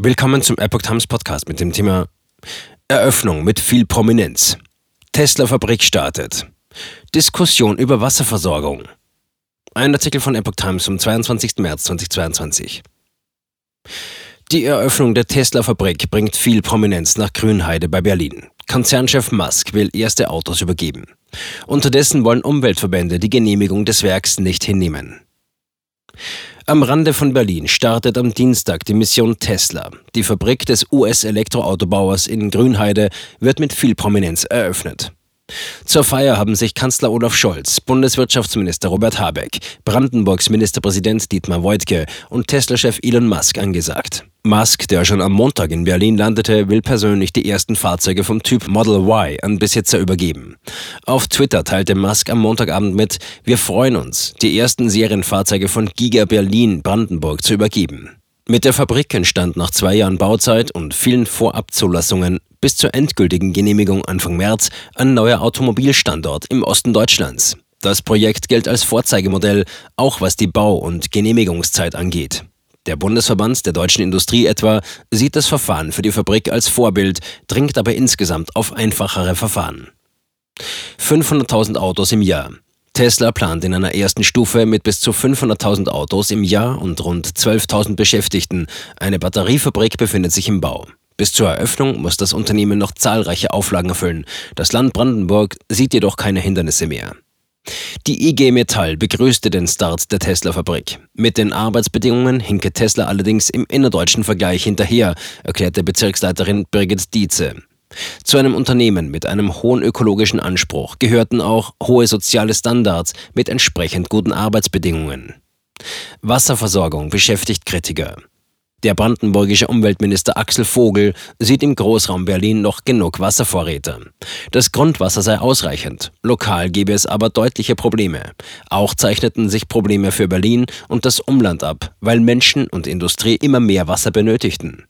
Willkommen zum Epoch Times Podcast mit dem Thema Eröffnung mit viel Prominenz. Tesla-Fabrik startet. Diskussion über Wasserversorgung. Ein Artikel von Epoch Times vom 22. März 2022. Die Eröffnung der Tesla-Fabrik bringt viel Prominenz nach Grünheide bei Berlin. Konzernchef Musk will erste Autos übergeben. Unterdessen wollen Umweltverbände die Genehmigung des Werks nicht hinnehmen. Am Rande von Berlin startet am Dienstag die Mission Tesla. Die Fabrik des US-Elektroautobauers in Grünheide wird mit viel Prominenz eröffnet. Zur Feier haben sich Kanzler Olaf Scholz, Bundeswirtschaftsminister Robert Habeck, Brandenburgs Ministerpräsident Dietmar Woidke und Tesla-Chef Elon Musk angesagt. Musk, der schon am Montag in Berlin landete, will persönlich die ersten Fahrzeuge vom Typ Model Y an Besitzer übergeben. Auf Twitter teilte Musk am Montagabend mit, wir freuen uns, die ersten Serienfahrzeuge von Giga Berlin Brandenburg zu übergeben. Mit der Fabrik entstand nach zwei Jahren Bauzeit und vielen Vorabzulassungen bis zur endgültigen Genehmigung Anfang März ein neuer Automobilstandort im Osten Deutschlands. Das Projekt gilt als Vorzeigemodell, auch was die Bau- und Genehmigungszeit angeht. Der Bundesverband der deutschen Industrie etwa sieht das Verfahren für die Fabrik als Vorbild, dringt aber insgesamt auf einfachere Verfahren. 500.000 Autos im Jahr. Tesla plant in einer ersten Stufe mit bis zu 500.000 Autos im Jahr und rund 12.000 Beschäftigten. Eine Batteriefabrik befindet sich im Bau. Bis zur Eröffnung muss das Unternehmen noch zahlreiche Auflagen erfüllen. Das Land Brandenburg sieht jedoch keine Hindernisse mehr. Die IG Metall begrüßte den Start der Tesla-Fabrik. Mit den Arbeitsbedingungen hinke Tesla allerdings im innerdeutschen Vergleich hinterher, erklärte Bezirksleiterin Birgit Dietze. Zu einem Unternehmen mit einem hohen ökologischen Anspruch gehörten auch hohe soziale Standards mit entsprechend guten Arbeitsbedingungen. Wasserversorgung beschäftigt Kritiker. Der brandenburgische Umweltminister Axel Vogel sieht im Großraum Berlin noch genug Wasservorräte. Das Grundwasser sei ausreichend, lokal gebe es aber deutliche Probleme. Auch zeichneten sich Probleme für Berlin und das Umland ab, weil Menschen und Industrie immer mehr Wasser benötigten.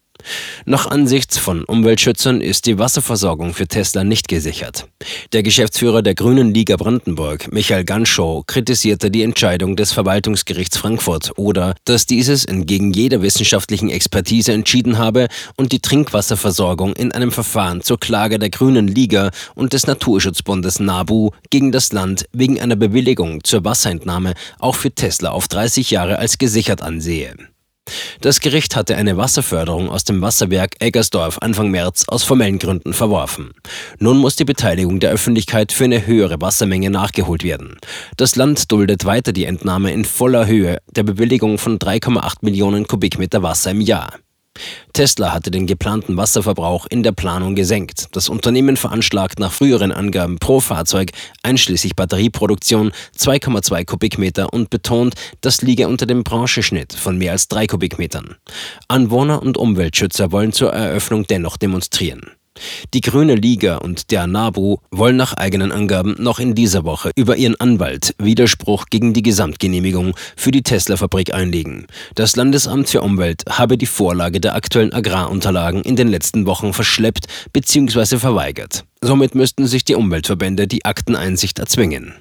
Nach Ansicht von Umweltschützern ist die Wasserversorgung für Tesla nicht gesichert. Der Geschäftsführer der Grünen Liga Brandenburg, Michael Ganschow, kritisierte die Entscheidung des Verwaltungsgerichts Frankfurt oder dass dieses entgegen jeder wissenschaftlichen Expertise entschieden habe und die Trinkwasserversorgung in einem Verfahren zur Klage der Grünen Liga und des Naturschutzbundes NABU gegen das Land wegen einer Bewilligung zur Wasserentnahme auch für Tesla auf 30 Jahre als gesichert ansehe. Das Gericht hatte eine Wasserförderung aus dem Wasserwerk Eggersdorf Anfang März aus formellen Gründen verworfen. Nun muss die Beteiligung der Öffentlichkeit für eine höhere Wassermenge nachgeholt werden. Das Land duldet weiter die Entnahme in voller Höhe der Bewilligung von 3,8 Millionen Kubikmeter Wasser im Jahr. Tesla hatte den geplanten Wasserverbrauch in der Planung gesenkt. Das Unternehmen veranschlagt nach früheren Angaben pro Fahrzeug einschließlich Batterieproduktion 2,2 Kubikmeter und betont, das liege unter dem Branchenschnitt von mehr als 3 Kubikmetern. Anwohner und Umweltschützer wollen zur Eröffnung dennoch demonstrieren. Die Grüne Liga und der NABU wollen nach eigenen Angaben noch in dieser Woche über ihren Anwalt Widerspruch gegen die Gesamtgenehmigung für die Tesla-Fabrik einlegen. Das Landesamt für Umwelt habe die Vorlage der aktuellen Agrarunterlagen in den letzten Wochen verschleppt bzw. verweigert. Somit müssten sich die Umweltverbände die Akteneinsicht erzwingen.